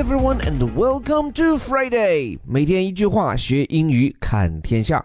everyone, and welcome to Friday。每天一句话，学英语看天下。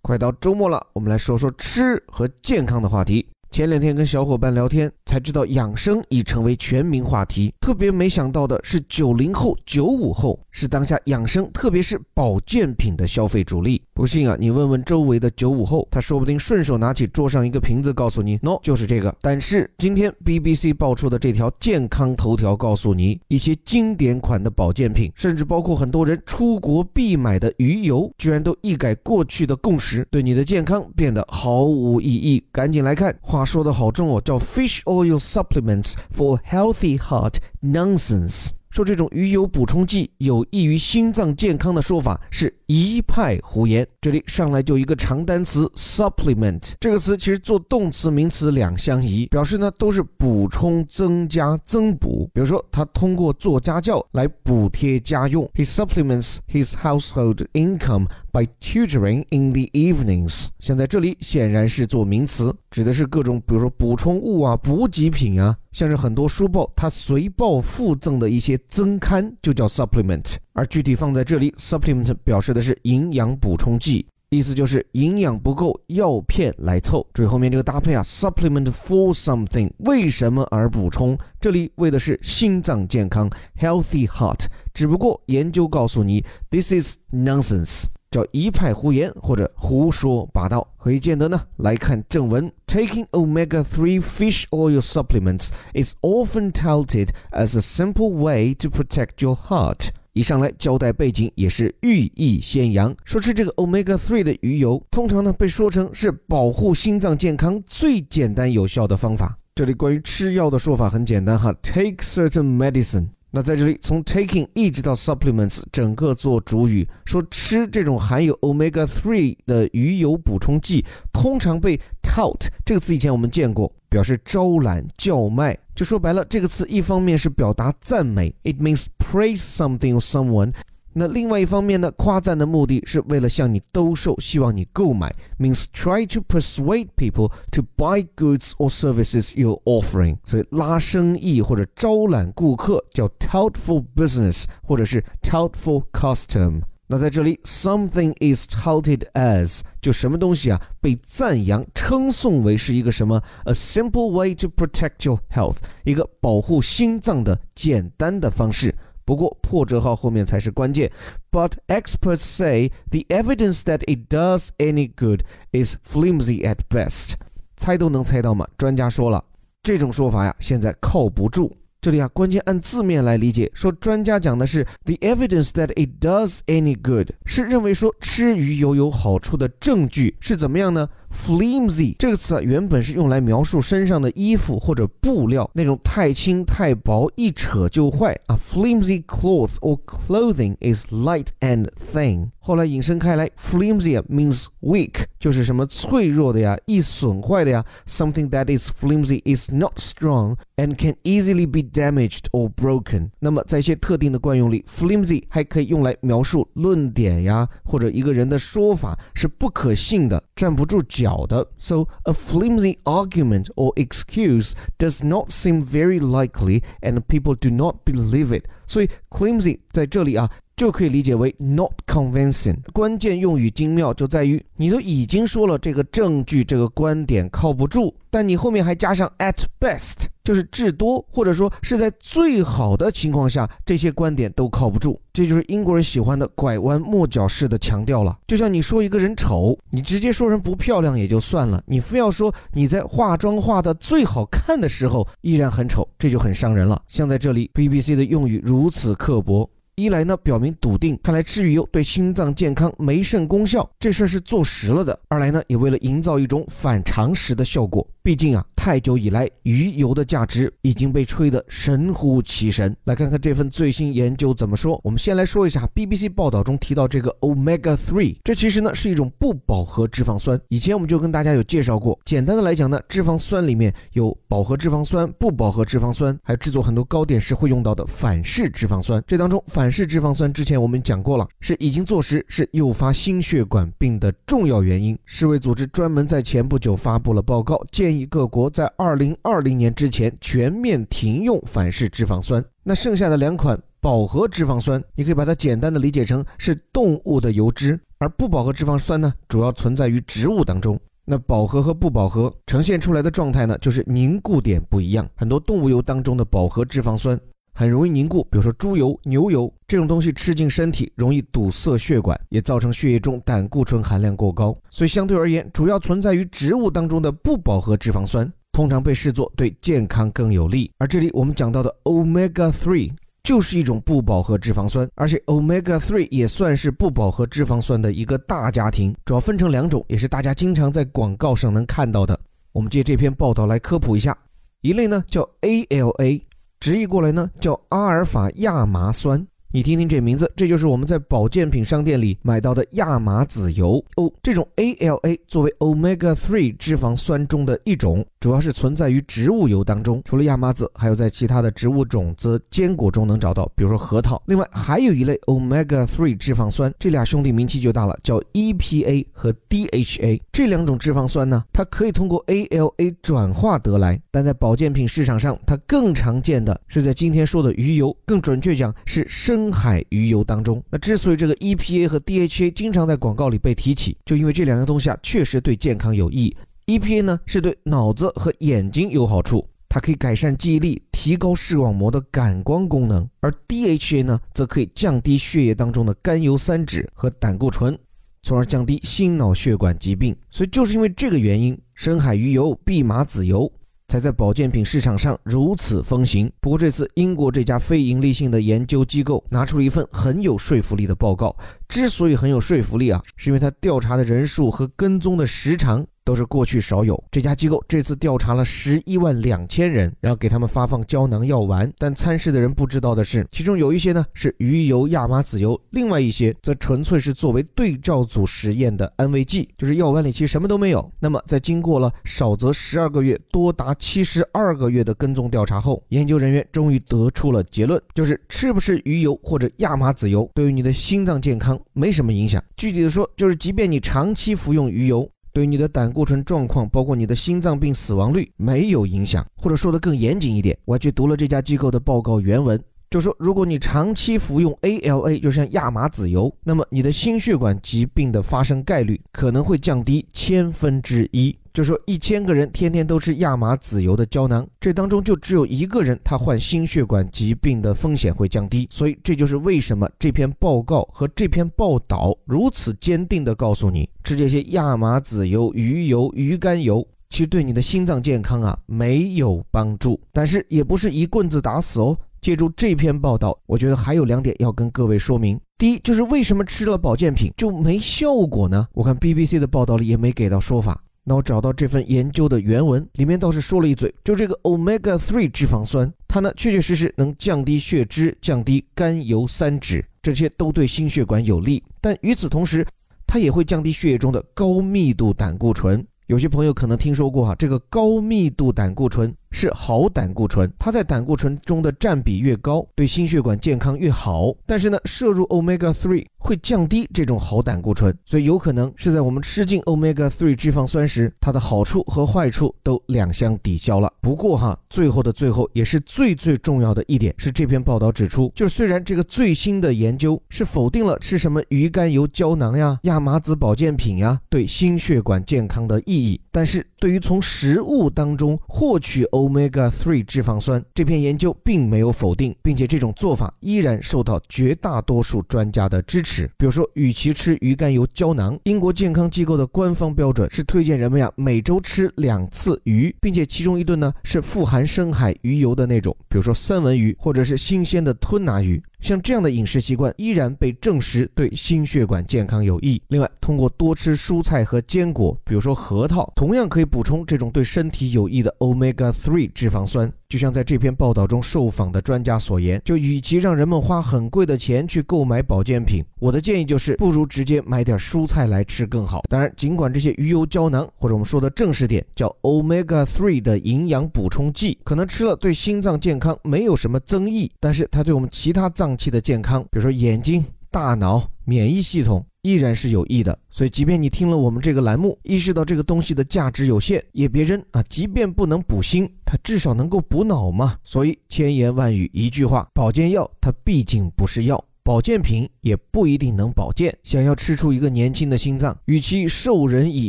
快到周末了，我们来说说吃和健康的话题。前两天跟小伙伴聊天，才知道养生已成为全民话题。特别没想到的是，九零后、九五后是当下养生，特别是保健品的消费主力。不信啊，你问问周围的九五后，他说不定顺手拿起桌上一个瓶子，告诉你，no，就是这个。但是今天 BBC 爆出的这条健康头条，告诉你一些经典款的保健品，甚至包括很多人出国必买的鱼油，居然都一改过去的共识，对你的健康变得毫无意义。赶紧来看。话说的好重哦，叫 fish oil supplements for healthy heart nonsense。说这种鱼油补充剂有益于心脏健康的说法是一派胡言。这里上来就一个长单词 supplement，这个词其实做动词、名词两相宜，表示呢都是补充、增加、增补。比如说，他通过做家教来补贴家用，he supplements his household income by tutoring in the evenings。像在这里显然是做名词，指的是各种比如说补充物啊、补给品啊。像是很多书报，它随报附赠的一些增刊就叫 supplement，而具体放在这里，supplement 表示的是营养补充剂，意思就是营养不够，药片来凑。注意后面这个搭配啊，supplement for something，为什么而补充？这里为的是心脏健康，healthy heart。只不过研究告诉你，this is nonsense。叫一派胡言或者胡说八道，何以见得呢？来看正文：Taking omega-3 fish oil supplements is often touted as a simple way to protect your heart。一上来交代背景也是寓意先扬，说吃这个 omega-3 的鱼油，通常呢被说成是保护心脏健康最简单有效的方法。这里关于吃药的说法很简单哈，take certain medicine。那在这里，从 taking 一直到 supplements，整个做主语，说吃这种含有 omega three 的鱼油补充剂，通常被 tout 这个词以前我们见过，表示招揽、叫卖。就说白了，这个词一方面是表达赞美，it means praise something or someone。那另外一方面呢，夸赞的目的是为了向你兜售，希望你购买，means try to persuade people to buy goods or services you're offering。所以拉生意或者招揽顾客叫 tout for business，或者是 tout for custom。那在这里，something is touted as 就什么东西啊被赞扬称颂为是一个什么？a simple way to protect your health，一个保护心脏的简单的方式。不过破折号后面才是关键。But experts say the evidence that it does any good is flimsy at best。猜都能猜到吗？专家说了，这种说法呀，现在靠不住。这里啊，关键按字面来理解，说专家讲的是 the evidence that it does any good，是认为说吃鱼油有好处的证据是怎么样呢？？Flimsy 这个词啊，原本是用来描述身上的衣服或者布料那种太轻太薄，一扯就坏啊。Flimsy cloth or clothing is light and thin。后来引申开来，flimsy means weak，就是什么脆弱的呀，易损坏的呀。Something that is flimsy is not strong and can easily be damaged or broken。那么在一些特定的惯用里，flimsy 还可以用来描述论点呀，或者一个人的说法是不可信的，站不住脚 脚的。So a flimsy argument or excuse does not seem very likely, and people do not believe it。所以 flimsy 在这里啊。 就可以理解为 not convincing。关键用语精妙就在于，你都已经说了这个证据、这个观点靠不住，但你后面还加上 at best，就是至多或者说是在最好的情况下，这些观点都靠不住。这就是英国人喜欢的拐弯抹角式的强调了。就像你说一个人丑，你直接说人不漂亮也就算了，你非要说你在化妆化的最好看的时候依然很丑，这就很伤人了。像在这里，BBC 的用语如此刻薄。一来呢，表明笃定，看来吃鱼油对心脏健康没甚功效，这事儿是坐实了的；二来呢，也为了营造一种反常识的效果。毕竟啊，太久以来，鱼油的价值已经被吹得神乎其神。来看看这份最新研究怎么说。我们先来说一下 BBC 报道中提到这个 omega three，这其实呢是一种不饱和脂肪酸。以前我们就跟大家有介绍过。简单的来讲呢，脂肪酸里面有饱和脂肪酸、不饱和脂肪酸，还有制作很多糕点时会用到的反式脂肪酸。这当中反式脂肪酸之前我们讲过了，是已经坐实是诱发心血管病的重要原因。世卫组织专门在前不久发布了报告，建议议。各国在二零二零年之前全面停用反式脂肪酸。那剩下的两款饱和脂肪酸，你可以把它简单的理解成是动物的油脂，而不饱和脂肪酸呢，主要存在于植物当中。那饱和和不饱和呈现出来的状态呢，就是凝固点不一样。很多动物油当中的饱和脂肪酸很容易凝固，比如说猪油、牛油这种东西吃进身体，容易堵塞血管，也造成血液中胆固醇含量过高。所以相对而言，主要存在于植物当中的不饱和脂肪酸，通常被视作对健康更有利。而这里我们讲到的 omega three。就是一种不饱和脂肪酸，而且 omega three 也算是不饱和脂肪酸的一个大家庭，主要分成两种，也是大家经常在广告上能看到的。我们借这篇报道来科普一下，一类呢叫 ALA，直译过来呢叫阿尔法亚麻酸。你听听这名字，这就是我们在保健品商店里买到的亚麻籽油哦。这种 ALA 作为 omega three 脂肪酸中的一种，主要是存在于植物油当中。除了亚麻籽，还有在其他的植物种子、坚果中能找到，比如说核桃。另外还有一类 omega three 脂肪酸，这俩兄弟名气就大了，叫 EPA 和 DHA。这两种脂肪酸呢，它可以通过 ALA 转化得来，但在保健品市场上，它更常见的是在今天说的鱼油，更准确讲是生。深海鱼油当中，那之所以这个 EPA 和 DHA 经常在广告里被提起，就因为这两样东西啊确实对健康有益。EPA 呢是对脑子和眼睛有好处，它可以改善记忆力，提高视网膜的感光功能；而 DHA 呢则可以降低血液当中的甘油三酯和胆固醇，从而降低心脑血管疾病。所以就是因为这个原因，深海鱼油、蓖麻籽油。才在保健品市场上如此风行。不过这次英国这家非盈利性的研究机构拿出了一份很有说服力的报告。之所以很有说服力啊，是因为他调查的人数和跟踪的时长。都是过去少有。这家机构这次调查了十一万两千人，然后给他们发放胶囊药丸。但参试的人不知道的是，其中有一些呢是鱼油、亚麻籽油，另外一些则纯粹是作为对照组实验的安慰剂，就是药丸里其实什么都没有。那么在经过了少则十二个月，多达七十二个月的跟踪调查后，研究人员终于得出了结论，就是吃不吃鱼油或者亚麻籽油，对于你的心脏健康没什么影响。具体的说，就是即便你长期服用鱼油。对你的胆固醇状况，包括你的心脏病死亡率没有影响，或者说的更严谨一点，我还去读了这家机构的报告原文，就说如果你长期服用 ALA，就像亚麻籽油，那么你的心血管疾病的发生概率可能会降低千分之一。就说一千个人天天都吃亚麻籽油的胶囊，这当中就只有一个人他患心血管疾病的风险会降低，所以这就是为什么这篇报告和这篇报道如此坚定地告诉你，吃这些亚麻籽油、鱼油、鱼肝油，其实对你的心脏健康啊没有帮助，但是也不是一棍子打死哦。借助这篇报道，我觉得还有两点要跟各位说明。第一，就是为什么吃了保健品就没效果呢？我看 BBC 的报道里也没给到说法。那我找到这份研究的原文，里面倒是说了一嘴，就这个 omega three 脂肪酸，它呢确确实实能降低血脂、降低甘油三酯，这些都对心血管有利。但与此同时，它也会降低血液中的高密度胆固醇。有些朋友可能听说过哈，这个高密度胆固醇。是好胆固醇，它在胆固醇中的占比越高，对心血管健康越好。但是呢，摄入 omega three 会降低这种好胆固醇，所以有可能是在我们吃进 omega three 脂肪酸时，它的好处和坏处都两相抵消了。不过哈，最后的最后也是最最重要的一点是，这篇报道指出，就是虽然这个最新的研究是否定了吃什么鱼肝油胶囊呀、亚麻籽保健品呀对心血管健康的意义，但是对于从食物当中获取 Omega three 脂肪酸这篇研究并没有否定，并且这种做法依然受到绝大多数专家的支持。比如说，与其吃鱼肝油胶囊，英国健康机构的官方标准是推荐人们呀每周吃两次鱼，并且其中一顿呢是富含深海鱼油的那种，比如说三文鱼或者是新鲜的吞拿鱼。像这样的饮食习惯依然被证实对心血管健康有益。另外，通过多吃蔬菜和坚果，比如说核桃，同样可以补充这种对身体有益的 omega three 脂肪酸。就像在这篇报道中受访的专家所言，就与其让人们花很贵的钱去购买保健品，我的建议就是不如直接买点蔬菜来吃更好。当然，尽管这些鱼油胶囊或者我们说的正式点叫 omega three 的营养补充剂，可能吃了对心脏健康没有什么增益，但是它对我们其他脏器的健康，比如说眼睛、大脑、免疫系统。依然是有益的。所以，即便你听了我们这个栏目，意识到这个东西的价值有限，也别扔啊！即便不能补心，它至少能够补脑嘛。所以，千言万语一句话，保健药它毕竟不是药。保健品也不一定能保健。想要吃出一个年轻的心脏，与其授人以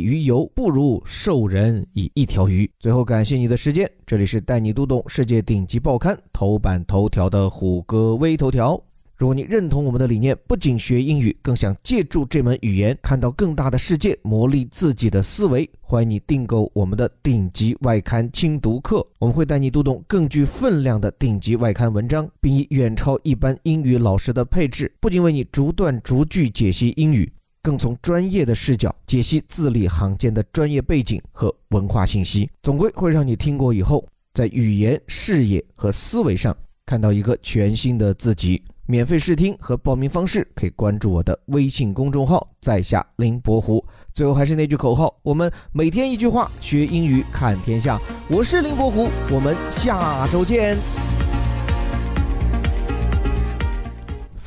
鱼油，不如授人以一条鱼。最后，感谢你的时间，这里是带你读懂世界顶级报刊头版头条的虎哥微头条。如果你认同我们的理念，不仅学英语，更想借助这门语言看到更大的世界，磨砺自己的思维，欢迎你订购我们的顶级外刊精读课。我们会带你读懂更具分量的顶级外刊文章，并以远超一般英语老师的配置，不仅为你逐段逐句解析英语，更从专业的视角解析字里行间的专业背景和文化信息，总归会让你听过以后，在语言、视野和思维上看到一个全新的自己。免费试听和报名方式可以关注我的微信公众号“在下林伯虎”。最后还是那句口号：我们每天一句话，学英语看天下。我是林伯虎，我们下周见。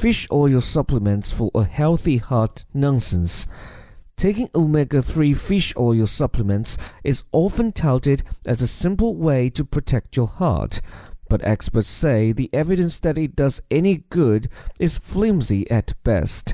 Fish oil supplements for a healthy heart nonsense. Taking omega 3 fish oil supplements is often touted as a simple way to protect your heart but experts say the evidence that it does any good is flimsy at best.